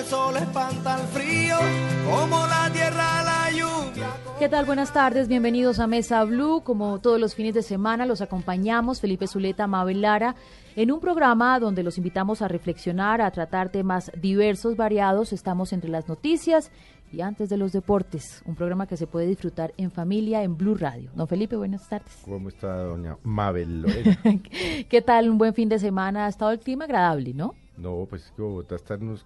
el sol espanta el frío, como la tierra la lluvia. ¿Qué tal? Buenas tardes, bienvenidos a Mesa Blue. Como todos los fines de semana, los acompañamos Felipe Zuleta, Mabel Lara, en un programa donde los invitamos a reflexionar, a tratar temas diversos, variados. Estamos entre las noticias y antes de los deportes, un programa que se puede disfrutar en familia en Blue Radio. Don Felipe, buenas tardes. ¿Cómo está doña Mabel Lorena? ¿Qué tal? Un buen fin de semana. Ha estado el clima agradable, ¿no? No, pues es que Bogotá está en unos,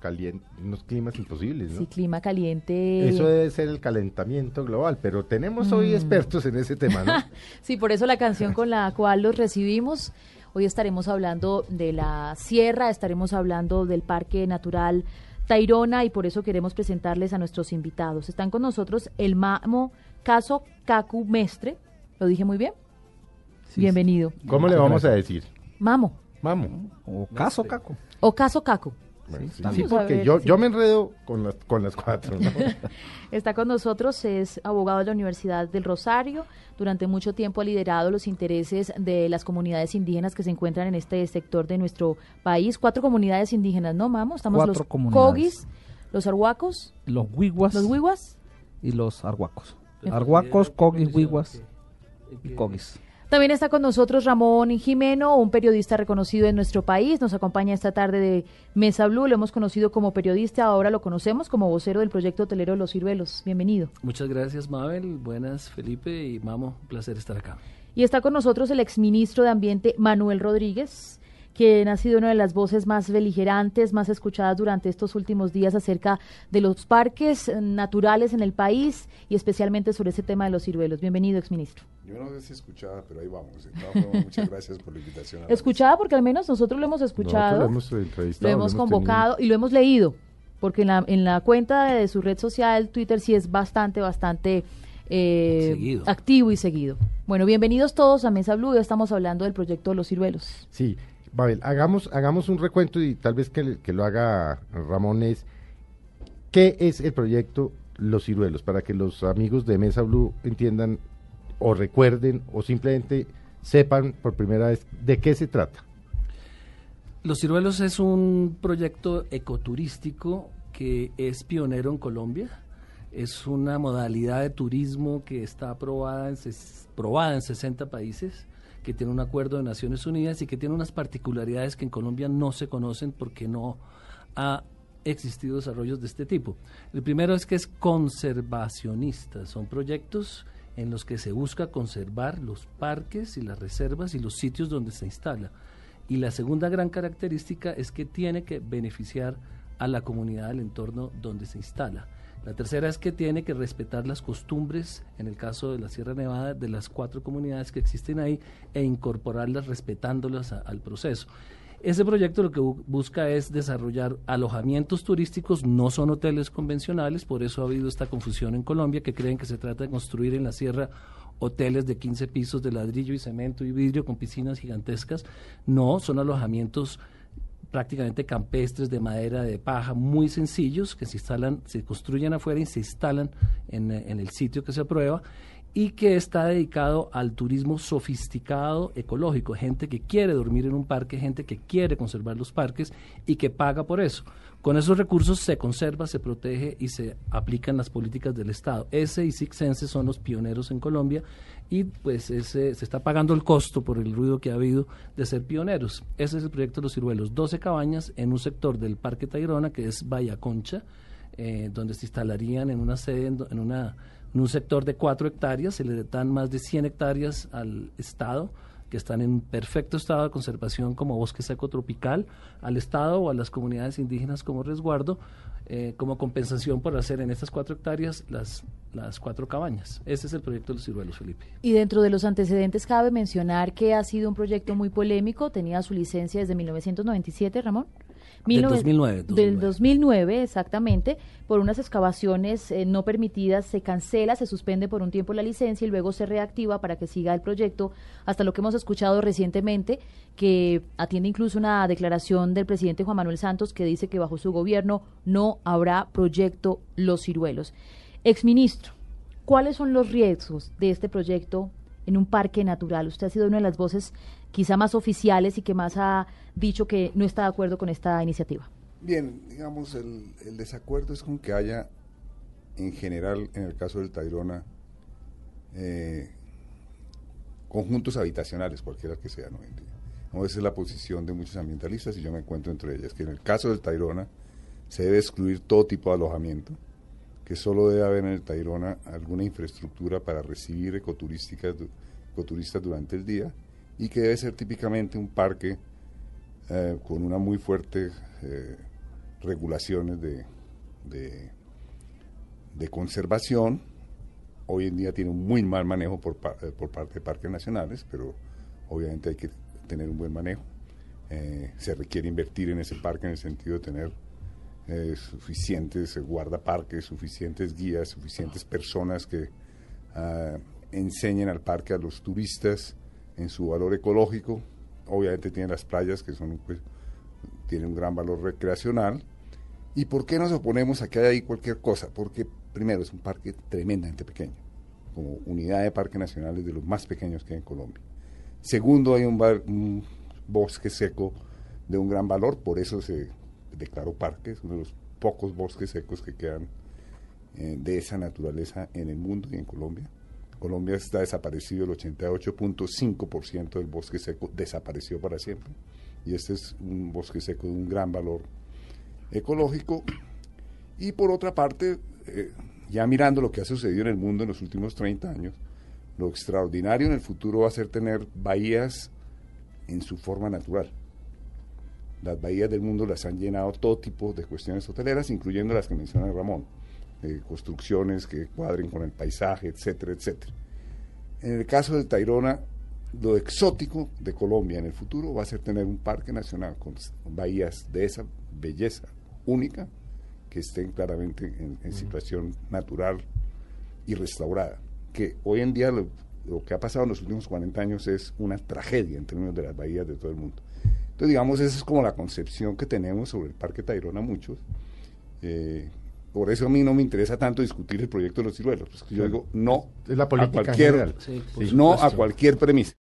unos climas imposibles, ¿no? Sí, clima caliente. Eso debe ser el calentamiento global, pero tenemos hoy mm. expertos en ese tema, ¿no? sí, por eso la canción con la cual los recibimos. Hoy estaremos hablando de la sierra, estaremos hablando del Parque Natural Tairona y por eso queremos presentarles a nuestros invitados. Están con nosotros el Mamo Caso Cacu Mestre. ¿Lo dije muy bien? Bienvenido. ¿Cómo le vamos a decir? Mamo. Mamo. O Caso Cacu. O Caso Cacu. sí, porque yo, yo me enredo con las, con las cuatro. Está con nosotros, es abogado de la Universidad del Rosario. Durante mucho tiempo ha liderado los intereses de las comunidades indígenas que se encuentran en este sector de nuestro país. Cuatro comunidades indígenas, ¿no, Mamo? Estamos los Cogis, los Arhuacos. Los Huiguas. Los Huiguas. Y los Arhuacos. Arhuacos, Cogis, Huiguas y Cogis. También está con nosotros Ramón Jimeno, un periodista reconocido en nuestro país. Nos acompaña esta tarde de Mesa Blue. Lo hemos conocido como periodista, ahora lo conocemos como vocero del proyecto hotelero Los Ciruelos. Bienvenido. Muchas gracias, Mabel. Buenas, Felipe y Mamo. Un placer estar acá. Y está con nosotros el exministro de Ambiente, Manuel Rodríguez quien ha sido una de las voces más beligerantes, más escuchadas durante estos últimos días acerca de los parques naturales en el país y especialmente sobre ese tema de los ciruelos. Bienvenido, exministro. Yo no sé si escuchada, pero ahí vamos. muchas gracias por la invitación. escuchada porque al menos nosotros lo hemos escuchado, lo hemos, lo hemos convocado y lo hemos leído, porque en la, en la cuenta de su red social, Twitter, sí es bastante, bastante... Eh, activo y seguido. Bueno, bienvenidos todos a Mesa Blue. estamos hablando del proyecto de los ciruelos. Sí, Babel, hagamos, hagamos un recuento y tal vez que, que, lo haga Ramón es, ¿qué es el proyecto Los Ciruelos? Para que los amigos de Mesa Blue entiendan o recuerden o simplemente sepan por primera vez de qué se trata. Los Ciruelos es un proyecto ecoturístico que es pionero en Colombia. Es una modalidad de turismo que está aprobada en, probada en 60 países que tiene un acuerdo de Naciones Unidas y que tiene unas particularidades que en Colombia no se conocen porque no ha existido desarrollos de este tipo. El primero es que es conservacionista, son proyectos en los que se busca conservar los parques y las reservas y los sitios donde se instala. Y la segunda gran característica es que tiene que beneficiar a la comunidad del entorno donde se instala. La tercera es que tiene que respetar las costumbres, en el caso de la Sierra Nevada, de las cuatro comunidades que existen ahí e incorporarlas respetándolas al proceso. Ese proyecto lo que busca es desarrollar alojamientos turísticos, no son hoteles convencionales, por eso ha habido esta confusión en Colombia, que creen que se trata de construir en la sierra hoteles de 15 pisos de ladrillo y cemento y vidrio con piscinas gigantescas. No, son alojamientos prácticamente campestres de madera, de paja, muy sencillos, que se instalan, se construyen afuera y se instalan en, en el sitio que se aprueba y que está dedicado al turismo sofisticado ecológico, gente que quiere dormir en un parque, gente que quiere conservar los parques y que paga por eso. Con esos recursos se conserva, se protege y se aplican las políticas del Estado. Ese y Sixense son los pioneros en Colombia y pues ese, se está pagando el costo por el ruido que ha habido de ser pioneros. Ese es el proyecto de los ciruelos, 12 cabañas en un sector del Parque Tayrona que es Bahía Concha, eh, donde se instalarían en una sede, en, una, en un sector de 4 hectáreas, se le dan más de 100 hectáreas al Estado que están en perfecto estado de conservación como bosque seco tropical, al Estado o a las comunidades indígenas como resguardo, eh, como compensación por hacer en estas cuatro hectáreas las, las cuatro cabañas. Ese es el proyecto de los ciruelos, Felipe. Y dentro de los antecedentes cabe mencionar que ha sido un proyecto muy polémico, tenía su licencia desde 1997, Ramón. Del 2009, Del 2009, exactamente. Por unas excavaciones eh, no permitidas se cancela, se suspende por un tiempo la licencia y luego se reactiva para que siga el proyecto. Hasta lo que hemos escuchado recientemente, que atiende incluso una declaración del presidente Juan Manuel Santos que dice que bajo su gobierno no habrá proyecto Los Ciruelos. Exministro, ¿cuáles son los riesgos de este proyecto en un parque natural? Usted ha sido una de las voces quizá más oficiales y que más ha dicho que no está de acuerdo con esta iniciativa? Bien, digamos, el, desacuerdo es con que haya, en general, en el caso del Tayrona, eh, conjuntos habitacionales, cualquiera que día. No, esa es la posición de muchos ambientalistas y yo me encuentro entre ellas, que en el caso del Tayrona se debe excluir todo tipo de alojamiento, que solo debe haber en el Tayrona alguna infraestructura para recibir ecoturistas durante el día y que debe ser típicamente un parque eh, con una muy fuerte eh, regulaciones de, de, de, conservación. Hoy en día tiene un muy mal manejo por, eh, por parte de parques nacionales, pero obviamente hay que tener un buen manejo. Eh, se requiere invertir en ese parque en el sentido de tener suficientes guardaparques, suficientes guías, suficientes personas que uh, enseñen al parque a los turistas en su valor ecológico. Obviamente tiene las playas que son pues, tienen un gran valor recreacional. ¿Y por qué nos oponemos a que haya ahí cualquier cosa? Porque primero es un parque tremendamente pequeño, como unidad de parque nacional es de los más pequeños que hay en Colombia. Segundo, hay un, un, bosque seco de un gran valor, por eso se declaró parque, es uno de los pocos bosques secos que quedan eh, de esa naturaleza en el mundo y en Colombia. Colombia está desaparecido, el 88.5% del bosque seco desapareció para siempre, y este es un bosque seco de un gran valor ecológico. Y por otra parte, eh, ya mirando lo que ha sucedido en el mundo en los últimos 30 años, lo extraordinario en el futuro va a ser tener bahías en su forma natural. Las bahías del mundo las han llenado todo tipo de cuestiones hoteleras, incluyendo las que menciona Ramón, eh, construcciones que cuadren con el paisaje, etcétera, etcétera. En el caso del Tayrona, lo exótico de Colombia en el futuro va a ser tener un parque nacional con bahías de esa belleza única que estén claramente en, en situación natural y restaurada que hoy en día lo, lo, que ha pasado en los últimos 40 años es una tragedia en términos de las bahías de todo el mundo. Entonces, digamos, esa es como la concepción que tenemos sobre el Parque Tayrona muchos. Eh, por eso a mí no me interesa tanto discutir el proyecto de los ciruelos, pues yo digo no es la política a cualquier, sí, no a cualquier premisa.